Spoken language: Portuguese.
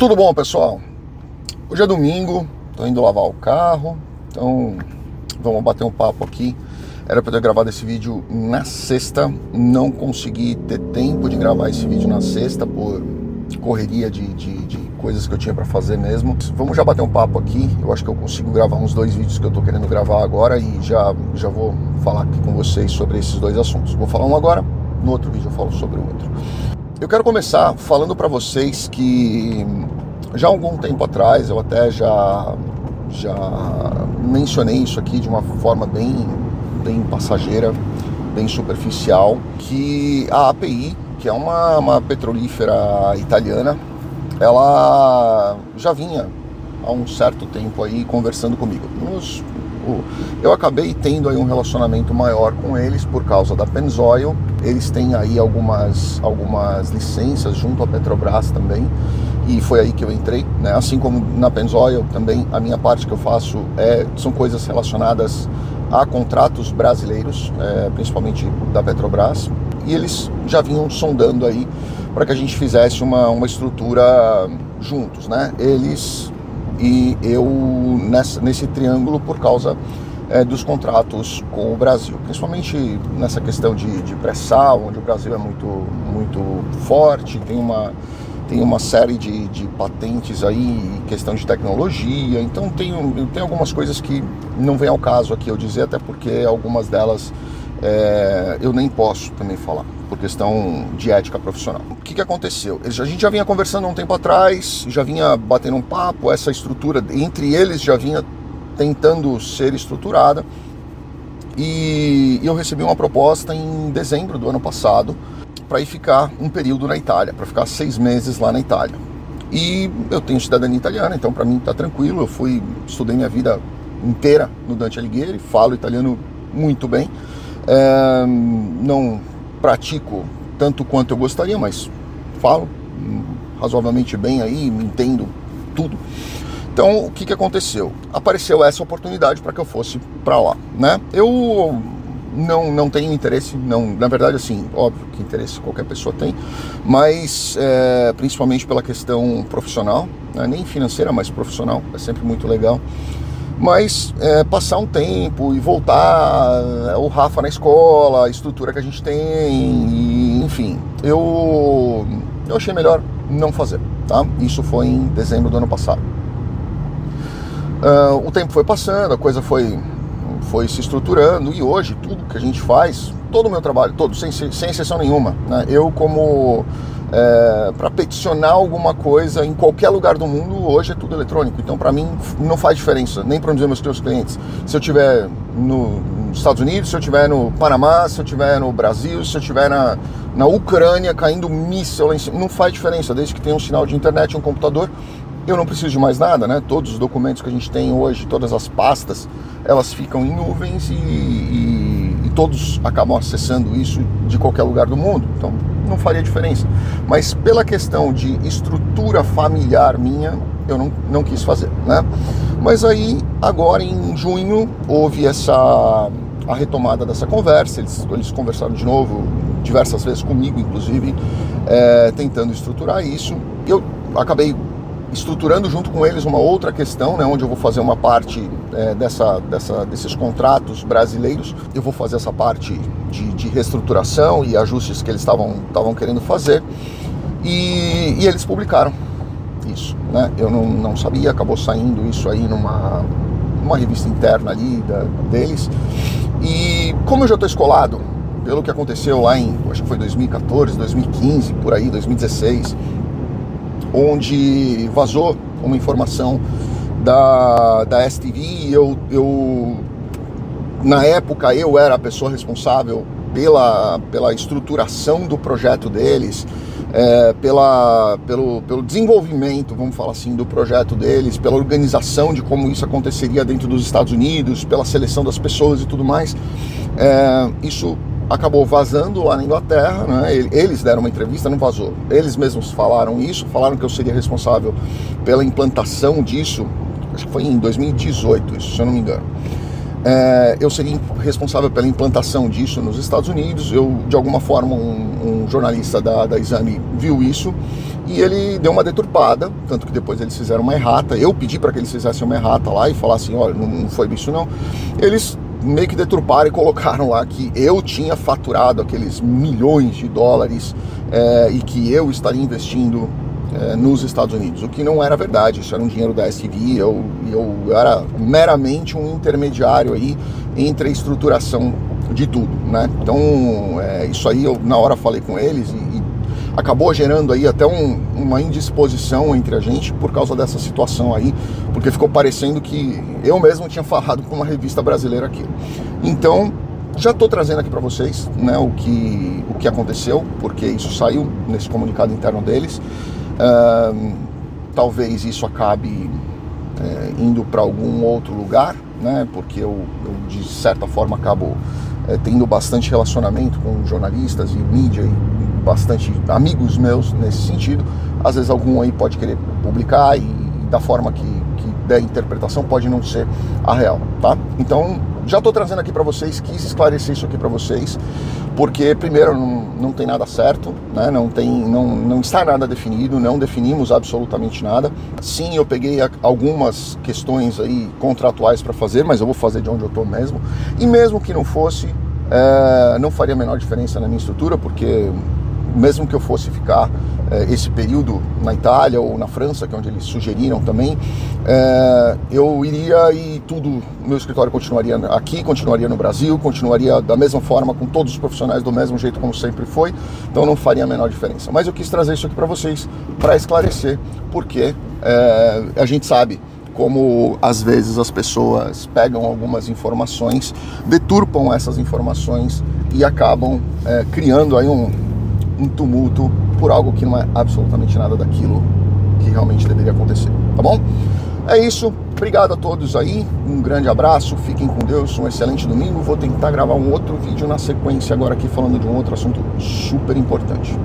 Tudo bom, pessoal? Hoje é domingo, tô indo lavar o carro, então vamos bater um papo aqui. Era para ter gravado esse vídeo na sexta, não consegui ter tempo de gravar esse vídeo na sexta por correria de, de, de coisas que eu tinha para fazer mesmo. Vamos já bater um papo aqui. Eu acho que eu consigo gravar uns dois vídeos que eu tô querendo gravar agora e já, já vou falar aqui com vocês sobre esses dois assuntos. Vou falar um agora, no outro vídeo eu falo sobre o outro. Eu quero começar falando para vocês que já há algum tempo atrás eu até já já mencionei isso aqui de uma forma bem bem passageira, bem superficial, que a API, que é uma, uma petrolífera italiana, ela já vinha há um certo tempo aí conversando comigo. Nos, eu acabei tendo aí um relacionamento maior com eles por causa da Pennzoil. Eles têm aí algumas, algumas licenças junto à Petrobras também e foi aí que eu entrei. Né? Assim como na Pennzoil também a minha parte que eu faço é, são coisas relacionadas a contratos brasileiros, é, principalmente da Petrobras, e eles já vinham sondando aí para que a gente fizesse uma, uma estrutura juntos, né? Eles e eu nessa, nesse triângulo por causa é, dos contratos com o Brasil, principalmente nessa questão de, de pré-sal, onde o Brasil é muito, muito forte, tem uma, tem uma série de, de patentes aí, questão de tecnologia, então tem, tem algumas coisas que não vem ao caso aqui eu dizer, até porque algumas delas é, eu nem posso também falar, por questão de ética profissional. O que, que aconteceu? A gente já vinha conversando há um tempo atrás, já vinha batendo um papo, essa estrutura entre eles já vinha tentando ser estruturada. E eu recebi uma proposta em dezembro do ano passado para ir ficar um período na Itália, para ficar seis meses lá na Itália. E eu tenho cidadania italiana, então para mim está tranquilo. Eu fui estudei minha vida inteira no Dante Alighieri, falo italiano muito bem. É, não pratico tanto quanto eu gostaria, mas falo razoavelmente bem aí, entendo tudo. Então, o que, que aconteceu? Apareceu essa oportunidade para que eu fosse para lá, né? Eu não, não tenho interesse, não, na verdade, assim, óbvio que interesse qualquer pessoa tem, mas é, principalmente pela questão profissional, né? nem financeira, mas profissional, é sempre muito legal mas é, passar um tempo e voltar, é, o Rafa na escola, a estrutura que a gente tem, e, enfim, eu, eu achei melhor não fazer, tá? Isso foi em dezembro do ano passado. Uh, o tempo foi passando, a coisa foi, foi se estruturando e hoje tudo que a gente faz, todo o meu trabalho, todo, sem, sem exceção nenhuma, né? eu como é, para peticionar alguma coisa em qualquer lugar do mundo, hoje é tudo eletrônico. Então, para mim, não faz diferença, nem para dizer meus clientes. Se eu estiver no, nos Estados Unidos, se eu estiver no Panamá, se eu estiver no Brasil, se eu estiver na, na Ucrânia caindo míssil lá em cima, não faz diferença, desde que tenha um sinal de internet, um computador. Eu não preciso de mais nada, né? Todos os documentos que a gente tem hoje, todas as pastas, elas ficam em nuvens e, e, e todos acabam acessando isso de qualquer lugar do mundo. Então, não faria diferença. Mas pela questão de estrutura familiar minha, eu não, não quis fazer, né? Mas aí, agora em junho, houve essa a retomada dessa conversa, eles, eles conversaram de novo, diversas vezes comigo, inclusive, é, tentando estruturar isso. Eu acabei estruturando junto com eles uma outra questão, né, onde eu vou fazer uma parte é, dessa, dessa, desses contratos brasileiros, eu vou fazer essa parte de, de reestruturação e ajustes que eles estavam querendo fazer, e, e, eles publicaram isso. Né? Eu não, não sabia, acabou saindo isso aí numa, numa revista interna ali da, deles, e como eu já estou escolado pelo que aconteceu lá em, acho que foi 2014, 2015, por aí, 2016, onde vazou uma informação da, da STV e eu, eu, na época, eu era a pessoa responsável pela, pela estruturação do projeto deles, é, pela, pelo, pelo desenvolvimento, vamos falar assim, do projeto deles, pela organização de como isso aconteceria dentro dos Estados Unidos, pela seleção das pessoas e tudo mais. É, isso acabou vazando lá na Inglaterra, né? Eles deram uma entrevista, não vazou. Eles mesmos falaram isso, falaram que eu seria responsável pela implantação disso. Acho que foi em 2018, isso, se eu não me engano. é, eu seria responsável pela implantação disso nos Estados Unidos. Eu, de alguma forma, um, um jornalista da, da Exame viu isso e ele deu uma deturpada, tanto que depois eles fizeram uma errata. Eu pedi para que eles fizessem uma errata lá e falassem: olha, não, não foi isso não. Eles meio que deturparam e colocaram lá que eu tinha faturado aqueles milhões de dólares é, e que eu estaria investindo é, nos Estados Unidos, o que não era verdade, isso era um dinheiro da STV, eu, eu era meramente um intermediário aí entre a estruturação de tudo, né? Então, é, isso aí eu na hora falei com eles e acabou gerando aí até um, uma indisposição entre a gente por causa dessa situação aí, porque ficou parecendo que eu mesmo tinha falado com uma revista brasileira aqui. Então, já estou trazendo aqui para vocês né, o, que, o que aconteceu, porque isso saiu nesse comunicado interno deles. Uh, talvez isso acabe é, indo para algum outro lugar, né? Porque eu, eu de certa forma acabo é, tendo bastante relacionamento com jornalistas e mídia e bastante amigos meus nesse sentido. Às vezes algum aí pode querer publicar e, e da forma que, que der interpretação pode não ser a real, tá? Então já estou trazendo aqui para vocês, quis esclarecer isso aqui para vocês, porque primeiro não, não tem nada certo, né? não, tem, não, não está nada definido, não definimos absolutamente nada. Sim, eu peguei algumas questões aí contratuais para fazer, mas eu vou fazer de onde eu estou mesmo. E mesmo que não fosse, é, não faria a menor diferença na minha estrutura, porque mesmo que eu fosse ficar é, esse período na Itália ou na França, que é onde eles sugeriram também, é, eu iria e tudo, meu escritório continuaria aqui, continuaria no Brasil, continuaria da mesma forma, com todos os profissionais do mesmo jeito como sempre foi, então não faria a menor diferença. Mas eu quis trazer isso aqui para vocês, para esclarecer, porque é, a gente sabe como às vezes as pessoas pegam algumas informações, deturpam essas informações e acabam é, criando aí um, um tumulto por algo que não é absolutamente nada daquilo que realmente deveria acontecer, tá bom? É isso, obrigado a todos aí, um grande abraço, fiquem com Deus, um excelente domingo. Vou tentar gravar um outro vídeo na sequência agora aqui falando de um outro assunto super importante.